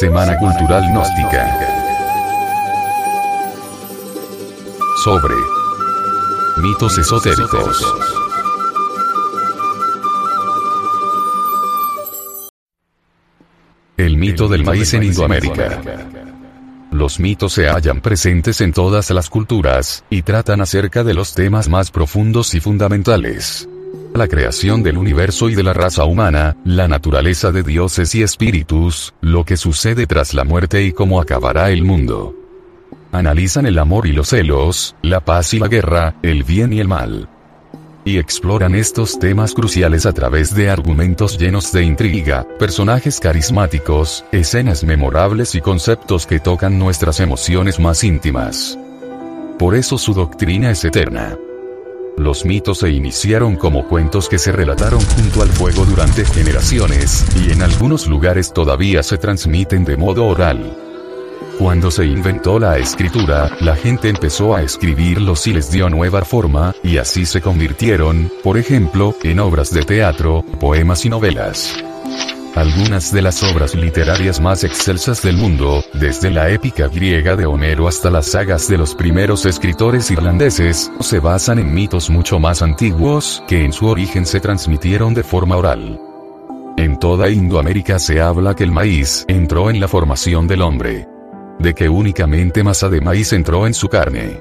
Semana Cultural Gnóstica. Sobre mitos esotéricos. El mito del maíz en Indoamérica. Los mitos se hallan presentes en todas las culturas, y tratan acerca de los temas más profundos y fundamentales la creación del universo y de la raza humana, la naturaleza de dioses y espíritus, lo que sucede tras la muerte y cómo acabará el mundo. Analizan el amor y los celos, la paz y la guerra, el bien y el mal. Y exploran estos temas cruciales a través de argumentos llenos de intriga, personajes carismáticos, escenas memorables y conceptos que tocan nuestras emociones más íntimas. Por eso su doctrina es eterna. Los mitos se iniciaron como cuentos que se relataron junto al fuego durante generaciones, y en algunos lugares todavía se transmiten de modo oral. Cuando se inventó la escritura, la gente empezó a escribirlos y les dio nueva forma, y así se convirtieron, por ejemplo, en obras de teatro, poemas y novelas. Algunas de las obras literarias más excelsas del mundo, desde la épica griega de Homero hasta las sagas de los primeros escritores irlandeses, se basan en mitos mucho más antiguos, que en su origen se transmitieron de forma oral. En toda Indoamérica se habla que el maíz entró en la formación del hombre. De que únicamente masa de maíz entró en su carne.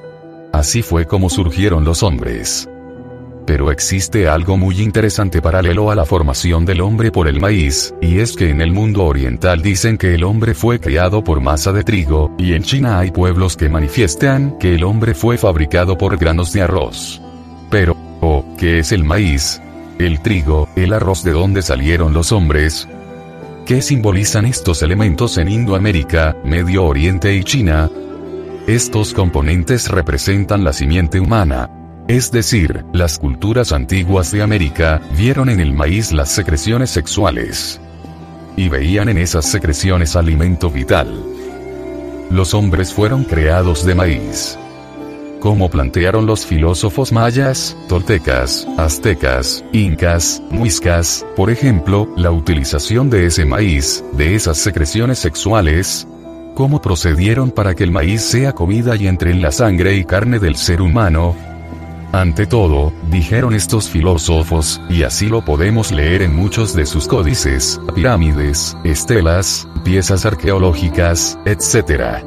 Así fue como surgieron los hombres. Pero existe algo muy interesante paralelo a la formación del hombre por el maíz, y es que en el mundo oriental dicen que el hombre fue creado por masa de trigo, y en China hay pueblos que manifiestan que el hombre fue fabricado por granos de arroz. Pero, oh, ¿qué es el maíz? El trigo, el arroz de donde salieron los hombres, ¿Qué simbolizan estos elementos en Indoamérica, Medio Oriente y China? Estos componentes representan la simiente humana, es decir, las culturas antiguas de América, vieron en el maíz las secreciones sexuales. Y veían en esas secreciones alimento vital. Los hombres fueron creados de maíz. Como plantearon los filósofos mayas, toltecas, aztecas, incas, muiscas, por ejemplo, la utilización de ese maíz, de esas secreciones sexuales, cómo procedieron para que el maíz sea comida y entre en la sangre y carne del ser humano, ante todo, dijeron estos filósofos, y así lo podemos leer en muchos de sus códices, pirámides, estelas, piezas arqueológicas, etc.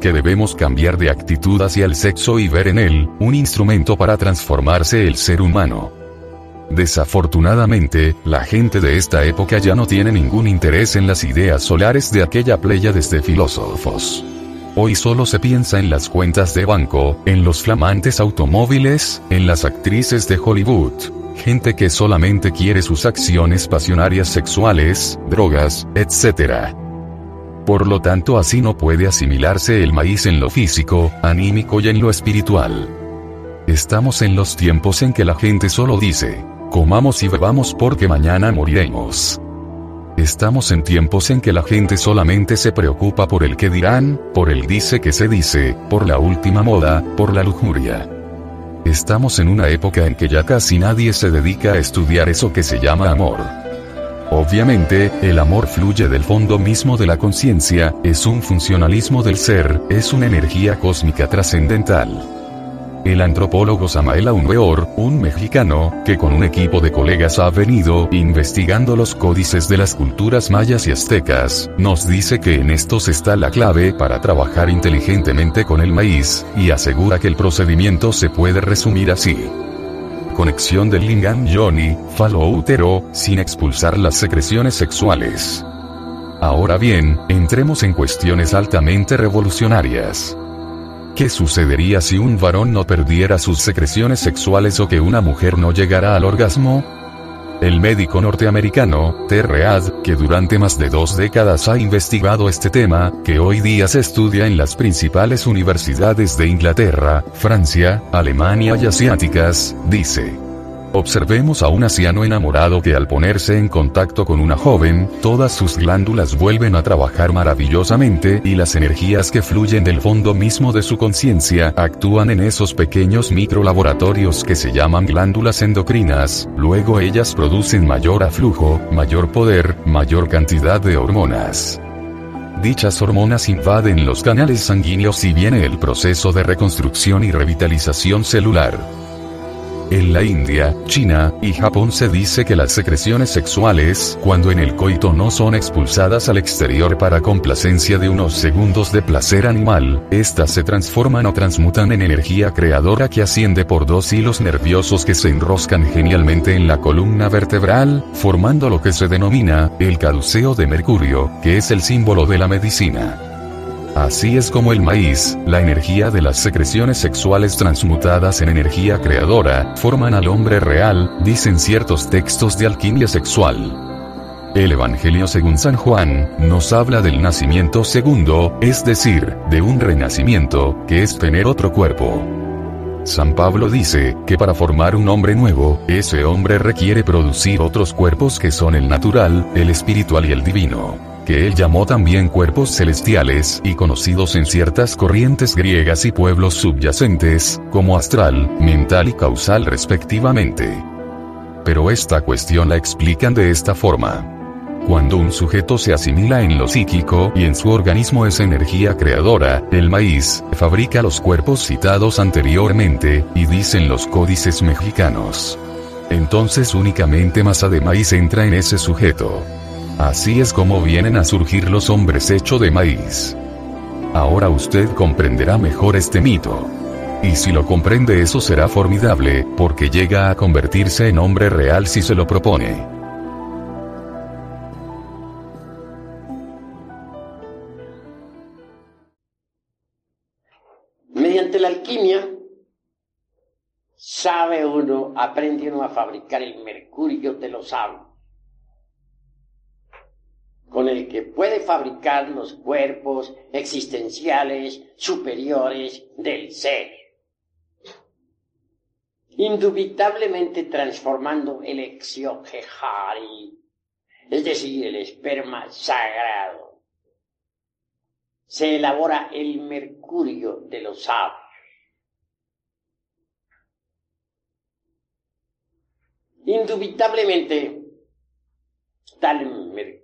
Que debemos cambiar de actitud hacia el sexo y ver en él, un instrumento para transformarse el ser humano. Desafortunadamente, la gente de esta época ya no tiene ningún interés en las ideas solares de aquella playa de filósofos. Hoy solo se piensa en las cuentas de banco, en los flamantes automóviles, en las actrices de Hollywood. Gente que solamente quiere sus acciones pasionarias sexuales, drogas, etc. Por lo tanto así no puede asimilarse el maíz en lo físico, anímico y en lo espiritual. Estamos en los tiempos en que la gente solo dice, comamos y bebamos porque mañana moriremos. Estamos en tiempos en que la gente solamente se preocupa por el que dirán, por el dice que se dice, por la última moda, por la lujuria. Estamos en una época en que ya casi nadie se dedica a estudiar eso que se llama amor. Obviamente, el amor fluye del fondo mismo de la conciencia, es un funcionalismo del ser, es una energía cósmica trascendental. El antropólogo Samael Aunweor, un mexicano, que con un equipo de colegas ha venido investigando los códices de las culturas mayas y aztecas, nos dice que en estos está la clave para trabajar inteligentemente con el maíz, y asegura que el procedimiento se puede resumir así conexión del lingam yoni, falo útero, sin expulsar las secreciones sexuales. Ahora bien, entremos en cuestiones altamente revolucionarias. ¿Qué sucedería si un varón no perdiera sus secreciones sexuales o que una mujer no llegara al orgasmo? El médico norteamericano, T. que durante más de dos décadas ha investigado este tema, que hoy día se estudia en las principales universidades de Inglaterra, Francia, Alemania y asiáticas, dice. Observemos a un anciano enamorado que al ponerse en contacto con una joven, todas sus glándulas vuelven a trabajar maravillosamente y las energías que fluyen del fondo mismo de su conciencia actúan en esos pequeños microlaboratorios que se llaman glándulas endocrinas, luego ellas producen mayor aflujo, mayor poder, mayor cantidad de hormonas. Dichas hormonas invaden los canales sanguíneos y viene el proceso de reconstrucción y revitalización celular. En la India, China y Japón se dice que las secreciones sexuales, cuando en el coito no son expulsadas al exterior para complacencia de unos segundos de placer animal, éstas se transforman o transmutan en energía creadora que asciende por dos hilos nerviosos que se enroscan genialmente en la columna vertebral, formando lo que se denomina el caduceo de Mercurio, que es el símbolo de la medicina. Así es como el maíz, la energía de las secreciones sexuales transmutadas en energía creadora, forman al hombre real, dicen ciertos textos de alquimia sexual. El Evangelio según San Juan, nos habla del nacimiento segundo, es decir, de un renacimiento, que es tener otro cuerpo. San Pablo dice, que para formar un hombre nuevo, ese hombre requiere producir otros cuerpos que son el natural, el espiritual y el divino que él llamó también cuerpos celestiales y conocidos en ciertas corrientes griegas y pueblos subyacentes, como astral, mental y causal respectivamente. Pero esta cuestión la explican de esta forma. Cuando un sujeto se asimila en lo psíquico y en su organismo es energía creadora, el maíz fabrica los cuerpos citados anteriormente, y dicen los códices mexicanos. Entonces únicamente masa de maíz entra en ese sujeto. Así es como vienen a surgir los hombres hecho de maíz. Ahora usted comprenderá mejor este mito. Y si lo comprende eso será formidable, porque llega a convertirse en hombre real si se lo propone. Mediante la alquimia, sabe uno, aprende uno a fabricar el mercurio de los sabios con el que puede fabricar los cuerpos existenciales superiores del ser, indubitablemente transformando el exioquejari, es decir, el esperma sagrado. Se elabora el mercurio de los sabios. Indubitablemente, tal mercurio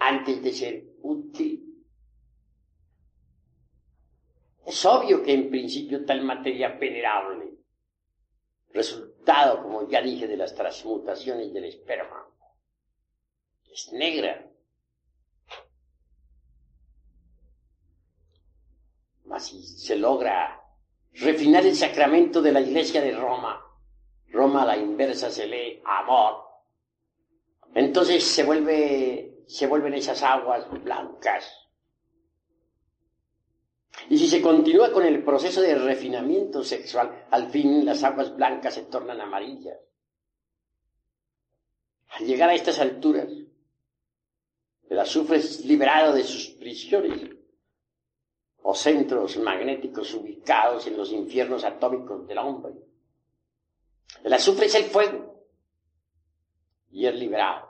antes de ser útil. Es obvio que en principio tal materia venerable, resultado, como ya dije, de las transmutaciones del esperma, es negra. Mas si se logra refinar el sacramento de la iglesia de Roma, Roma a la inversa se lee amor, entonces se vuelve se vuelven esas aguas blancas. Y si se continúa con el proceso de refinamiento sexual, al fin las aguas blancas se tornan amarillas. Al llegar a estas alturas, el azufre es liberado de sus prisiones o centros magnéticos ubicados en los infiernos atómicos del hombre. El azufre es el fuego y es liberado.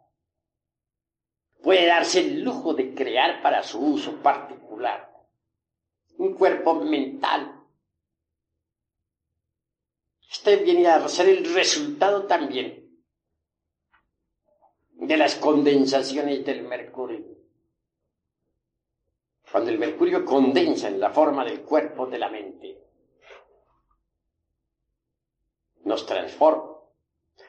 puede darse el lujo de crear para su uso particular un cuerpo mental. Este viene a ser el resultado también de las condensaciones del mercurio. Cuando el mercurio condensa en la forma del cuerpo de la mente, nos transforma.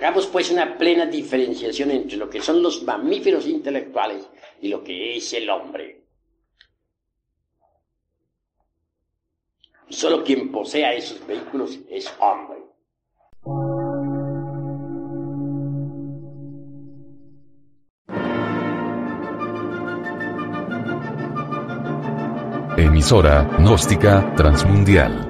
Hagamos pues una plena diferenciación entre lo que son los mamíferos intelectuales y lo que es el hombre. Solo quien posea esos vehículos es hombre. Emisora, gnóstica, transmundial